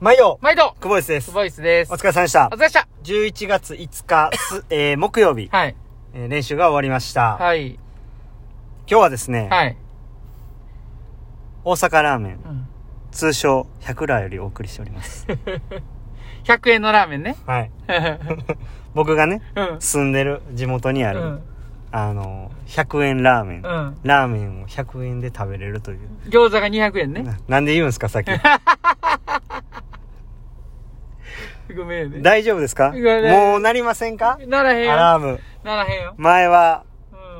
毎度、毎度久保井です。ボイスです。お疲れ様でしたお疲。れ様でした。11月5日、すえー木曜日、はい。えー練習が終わりました。はい。今日はですね、はい。大阪ラーメン、うん通称、100ラーよりお送りしております。100円のラーメンね。はい。う 僕がね、ん。住んでる地元にある、うん。あの、100円ラーメン、うん。ラーメンを100円で食べれるという。餃子が200円ね。ななんで言うんすか、さっき。ごめんね。大丈夫ですか？もうなりませんか？ならへんよ。アラーム。ならへんよ。前は、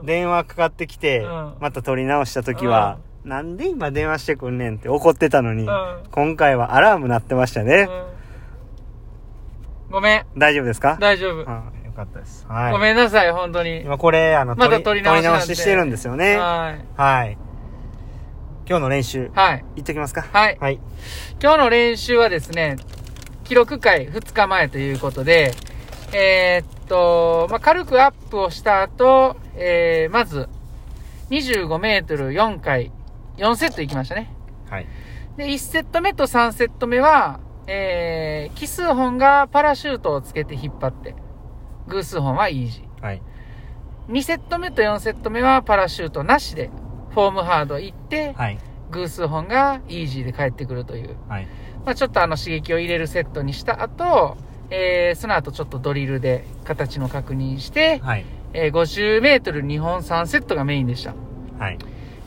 うん。電話かかってきて、うんまた取り直した時は、なんで今電話してくんねんって怒ってたのに、うん今回はアラーム鳴ってましたね。うんごめん。大丈夫ですか？大丈夫。うんよかったです。はい。ごめんなさい、本当に。今これ、あの、まだ取り直ししてるんですよね。はい。はい。今日の練習、はい。行っときますか？はいはい。今日の練習はですね、記録会2日前ということで、えーっと、まあ、軽くアップをした後、えー、まず、25メートル4回、4セット行きましたね。はい。で、1セット目と3セット目は、えー、奇数本がパラシュートをつけて引っ張って、偶数本はイージはい。ー。2セット目と4セット目はパラシュートなしで、フォームハード行って、はい。偶数本がイージーで帰ってくるという。はい。まあ、ちょっとあの刺激を入れるセットにした後、えー、その後ちょっとドリルで形の確認して、はい。えー、50メートル2本3セットがメインでした。はい。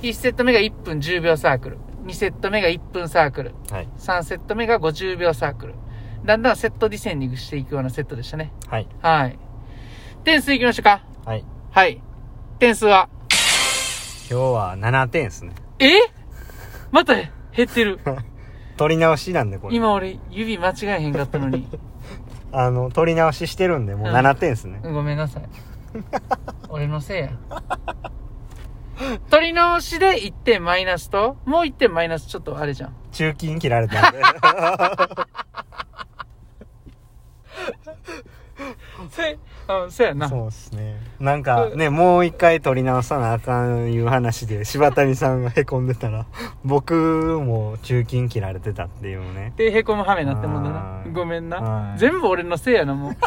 1セット目が1分10秒サークル。2セット目が1分サークル。はい。3セット目が50秒サークル。だんだんセットディセンディングしていくようなセットでしたね。はい。はい。点数いきましょうか。はい。はい。点数は？今日は7点ですね。え？また減ってる。取り直しなんで、これ。今俺指間違えへんかったのに。あの、取り直ししてるんで、もううん7点ですね。ごめんなさい。俺のせいや。取り直しで1点マイナスと、もう1点マイナスちょっとあれじゃん。中金切られたんで。せ、あ、そうやな。そうですね。なんかね、もう一回取り直さなあかんいう話で、柴谷さんが凹んでたら、僕も中金切られてたっていうね。で、へこむ羽目になってもんだはな。いごめんはな。い全部俺のせいやな、もう。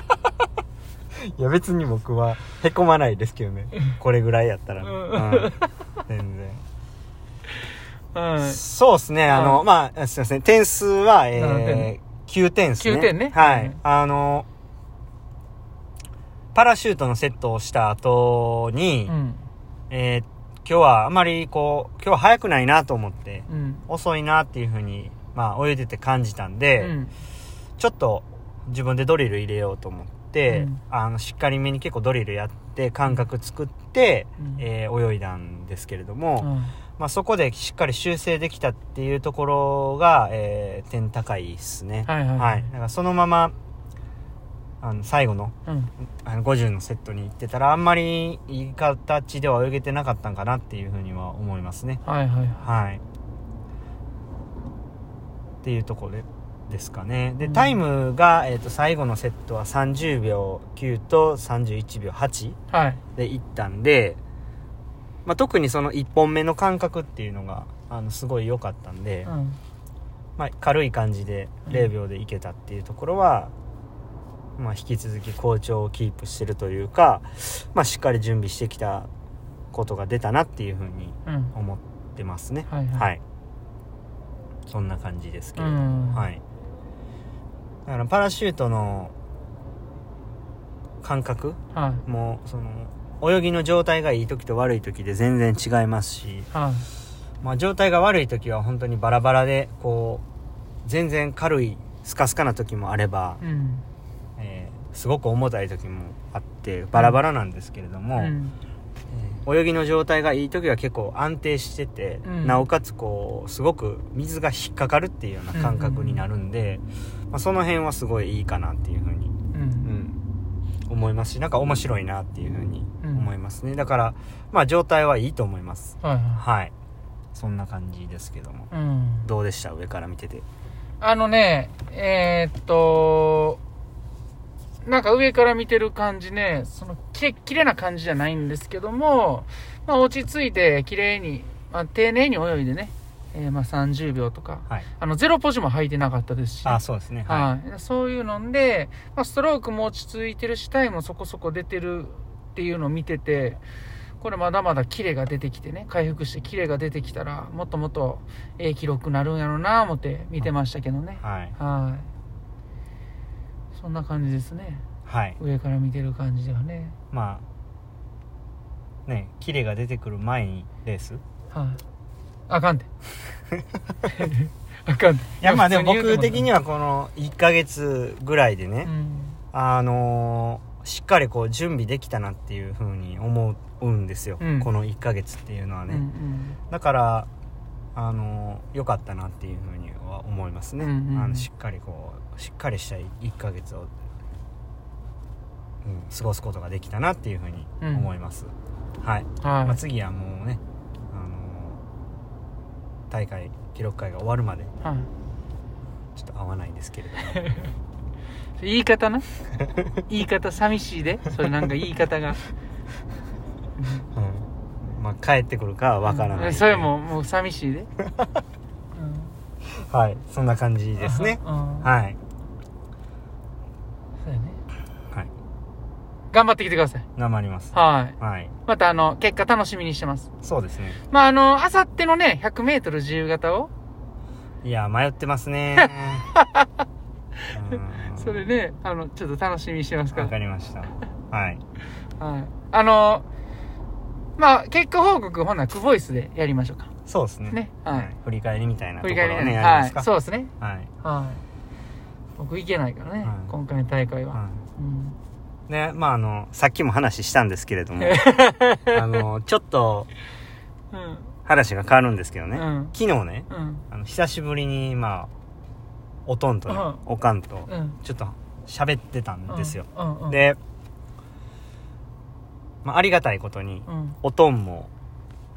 いや別に僕は凹まないですけどね。これぐらいやったら。うんうん全然。うん。そうですね。あの、はいまあ、すいません。点数は、何えー、9点ですね。9点ねはい。うんあの、パラシュートのセットをした後に、うん。えー今日はあまりこう、今日は早くないなと思って、うん。遅いなっていうふうに、まあ、泳いでて感じたんで、うん。ちょっと自分でドリル入れようと思って、うんあの、しっかりめに結構ドリルやって、感覚作って、うんえー泳いだんですけれども、うんまあ、そこでしっかり修正できたっていうところが、えー点高いですね。はいはいはい。だからそのまま、あの、最後のうん。あの50のセットに行ってたら、あんまりいい形では泳げてなかったんかなっていうふうには思いますね。はいはい。はい。っていうところでですかね。で、うんタイムが、えっ、と、最後のセットは30秒9と31秒8はい。で行ったんで、まあ、特にその1本目の感覚っていうのが、あの、すごい良かったんで、うん。まあ、軽い感じで0秒でいけたっていうところは、まあ、引き続き好調をキープしてるというか、まあ、しっかり準備してきたことが出たなっていうふうにうん。思ってますね。はいはいはい。そんな感じですけれども、うんはい。だからパラシュートの感覚はい。もその泳ぎの状態がいい時と悪い時で全然違いますし、はい。まあ、状態が悪い時は本当にバラバラでこう全然軽いスカスカな時もあれば、うん。えーすごく重たい時もあってバラバラなんですけれども、泳ぎの状態がいい時は結構安定してて、うん。なおかつこうすごく水が引っかかるっていうような感覚になるんで、まあ、その辺はすごいいいかなっていうふうに、う。うんん、思いますしなんか面白いなっていうふうにうん。思いますね。だからまあ状態はいいと思います。はいははい。そんな感じですけども。い。うん。どうでした？上から見てて。あのね、えーっと、なんか上から見てる感じね、その、きれ、きれいな感じじゃないんですけども、まあ落ち着いて、綺麗に、まあ丁寧に泳いでね、えーまあ30秒とか、はいあの、ゼロポジも履いてなかったですし、あそうですねははい。そういうので、まあ、ストロークも落ち着いてるし、タイムもそこそこ出てるっていうのを見てて、これまだまだキレが出てきてね、回復してキレが出てきたら、もっともっとええ記録なるんやろうな思って見てましたけどねい。はいはい。そんな感じですね。はい上から見てる感じではね。まあねキレが出てくる前にレースはい。あかんて。あかんて。いやまあでも僕的にはこの1ヶ月ぐらいでね、うん。あのーしっかりこう準備できたなっていうふうに思うんですよ、うんこの1ヶ月っていうのはね、うんだからあのー良かったなっていうふうには思いますね、うんうんうん。あのしっかりこうしっかりした1ヶ月を、うん、過ごすことができたなっていうふうに思います、はい、うん。はい。まあ、次はもうね、あのー大会記録会が終わるまではい。ちょっと合わないんですけれども。言い方な？言い方寂しいで。それなんか言い方が。うんまあ帰ってくるかはわからない、うん。それももう寂しいで、はい。そんな感じうんですね。うん。はい。そうやね。はい。頑張ってきてください。頑張ります。はい。はい。またあの結果楽しみにしてます。そうですね。まああのあさってのね 100m 自由形を。いや迷ってますね。うん。それねあのちょっと楽しみにしてますかわかりました。はい。らはい。あのまあ結果報告ほんならクボイスでやりましょうか。そうですね。ね。はい。振り返りみたいなと振ころをねり返りね。はいやりますか？そうですね。はい。はい。僕行けないからね、はい。今回の大会は、はうん。いねまああのさっきも話したんですけれども あのちょっとうん。話が変わるんですけどね、うん。昨日ねうん。あの久しぶりにまあおとんとね、うん。おかんとうん。ちょっと喋ってたんですよ、で、まあ、ありがたいことにうん、おとんも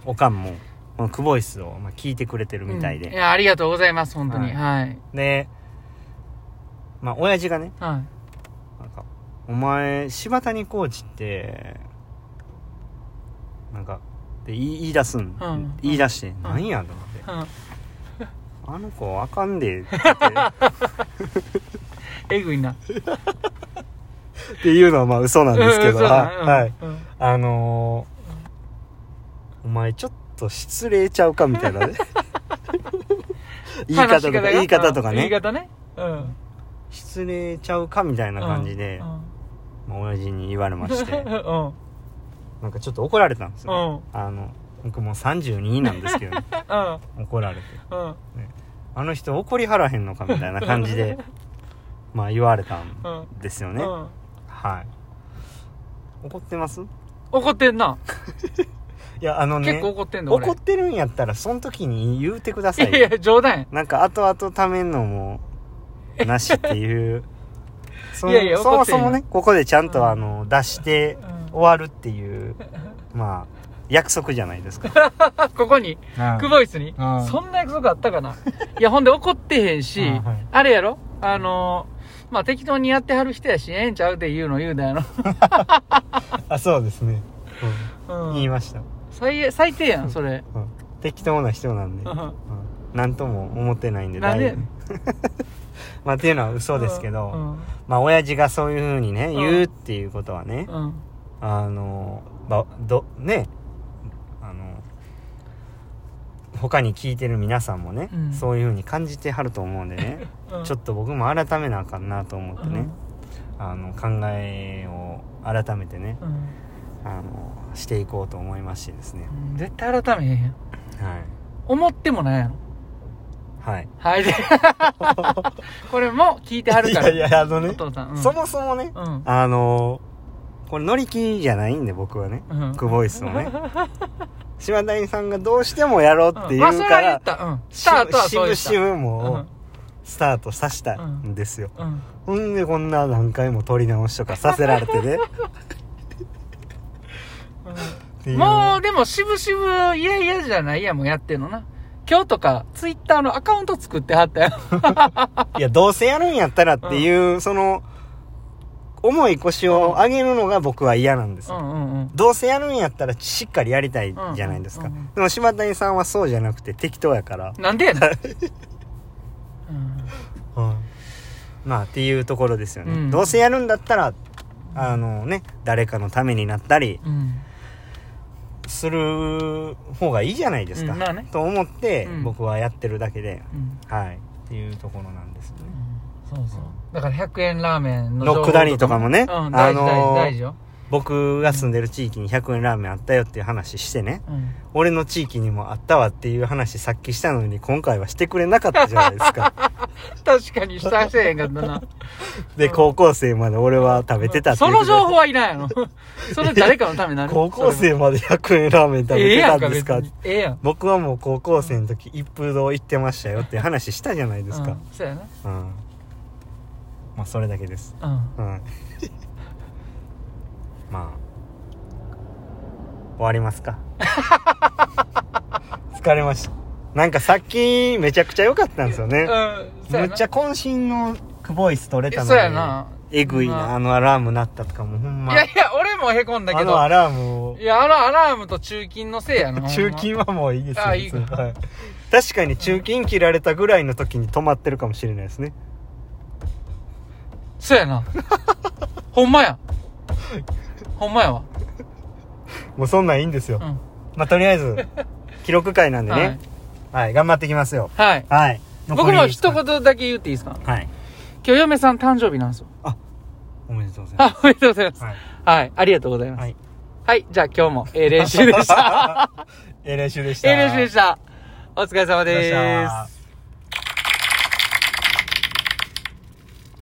おかんもこのクボイスをまあ聞いてくれてるみたいで、うん。いやありがとうございます本当に。ははい。でまあ親父がねはい。なんか「お前柴谷コーチってなんか」って言い出すん、うん。言い出して「何や?」と思って。うん「あの子あかんで」って言って。えぐいな っていうのはまあ嘘なんですけど、はい、あのーお前ちょっと失礼ちゃうかみたいなね。言い方とか言い方とかうん言いね方ね。うん。失礼ちゃうかみたいな感じで、まあ親父に言われまして。なんかちょっと怒られたんですうよ、ん。あの僕もう32なんですけど、怒られて。うん。あの人怒りはらへんのかみたいな感じでまあ言われたんうん。ですよね、うんはい。怒ってます？怒ってんな。いやあのね結構怒ってんの俺。怒ってるんやったらその時に言うてください。いやいや冗談や。なんか後々ためんのもなしっていう。そいやいやそも怒ってんよ。そもねここでちゃんとうん。あの出してうん。終わるっていう まあ約束じゃないですか。ここにクボイスにうん。そんな約束あったかな？いやほんで怒ってへんしうん。はい。あれやろ？あのーまあ適当にやってはる人やしええんちゃうって言うの言うだやろ。あそうですね、うん。言いました、最最低やんそれ。うん。適当な人なんで、ううん。んなんとも思ってないんでなんで？大丈夫まあっていうのは嘘ですけど、うん。まあ親父がそういう風にねん。言うっていうことはね、うん。あのばどね他に聞いてる皆さんもね、うん。そういう風に感じてはると思うんでね、うん。ちょっと僕も改めなあかんなと思ってね、あの考えを改めてねうん。うんあのしていこうと思いましてですね、うん絶対改めへんやん。はい。思ってもないやろはい。はい。で これも聞いてはるから。いやいやあのねそもそもねうん。あのこれ乗り気じゃないんで僕はね、うん。クボイスをね 島谷さんがどうしてもやろうって言うからうん。スタートはそうでしぶしぶもううん。スタートさせたんですよ、うん。ほんでこんな何回も撮り直しとかさせられてね。もうでも渋々いやいやじゃないやもんやってんのな。今日とかツイッターのアカウント作ってはったよ。いやどうせやるんやったらっていう、その重い腰を上げるのが僕は嫌なんですよ。うんうんうん。どうせやるんやったらしっかりやりたいじゃないですか。うんうんうんでも柴谷さんはそうじゃなくて適当やから。なんでやねん。うんまあっていうところですよね。うんどうせやるんだったら、あのね、誰かのためになったりうん。する方がいいじゃないですか。うんまあねと思ってうん僕はやってるだけで、うん。はい。っていうところなんですよね。そうそう。だから100円ラーメンのの下りとかもねうん、あ大事、のー大事、よ。僕が住んでる地域に100円ラーメンあったよっていう話してね。うん。俺の地域にもあったわっていう話さっきしたのに今回はしてくれなかったじゃないですか。確かにしたせえへんかったな。で、高校生まで俺は食べてたってその情報はいらんやろ。それ誰かのためになる？高校生まで100円ラーメン食べてたんですか？ええ。僕はもう高校生の時一風堂行ってましたよっていう話したじゃないですかうん。そうやな。うん。まあそれだけです。うん。うん。まあ。終わりますか。疲れました。なんかさっきめちゃくちゃ良かったんですよね。うん。むっちゃ渾身のクボイス取れたのそうやな。えぐいうんな、あのアラーム鳴ったとかもほんま。いやいや、俺もへこんだけど。あのアラームをい。や、あのアラームと中金のせいやな。中金はもういいですよ。確かに中金切られたぐらいの時に止まってるかもしれないですね。そうやな。ほんまや。ほんまやわ。もうそんなんいいんですよ。うん。まあ、とりあえず、記録会なんではいね。。はい、頑張ってきますよ。はい。はい。僕も一言だけ言っていいですか？はい。今日嫁さん誕生日なんですよ。おめでとうございまあ、おめでとうございます。す。はい。はい。ありがとうございます。はい。はい。じゃあ今日も、えー練習でした。ええ練習でした。えー練習でした。お疲れ様でましたす。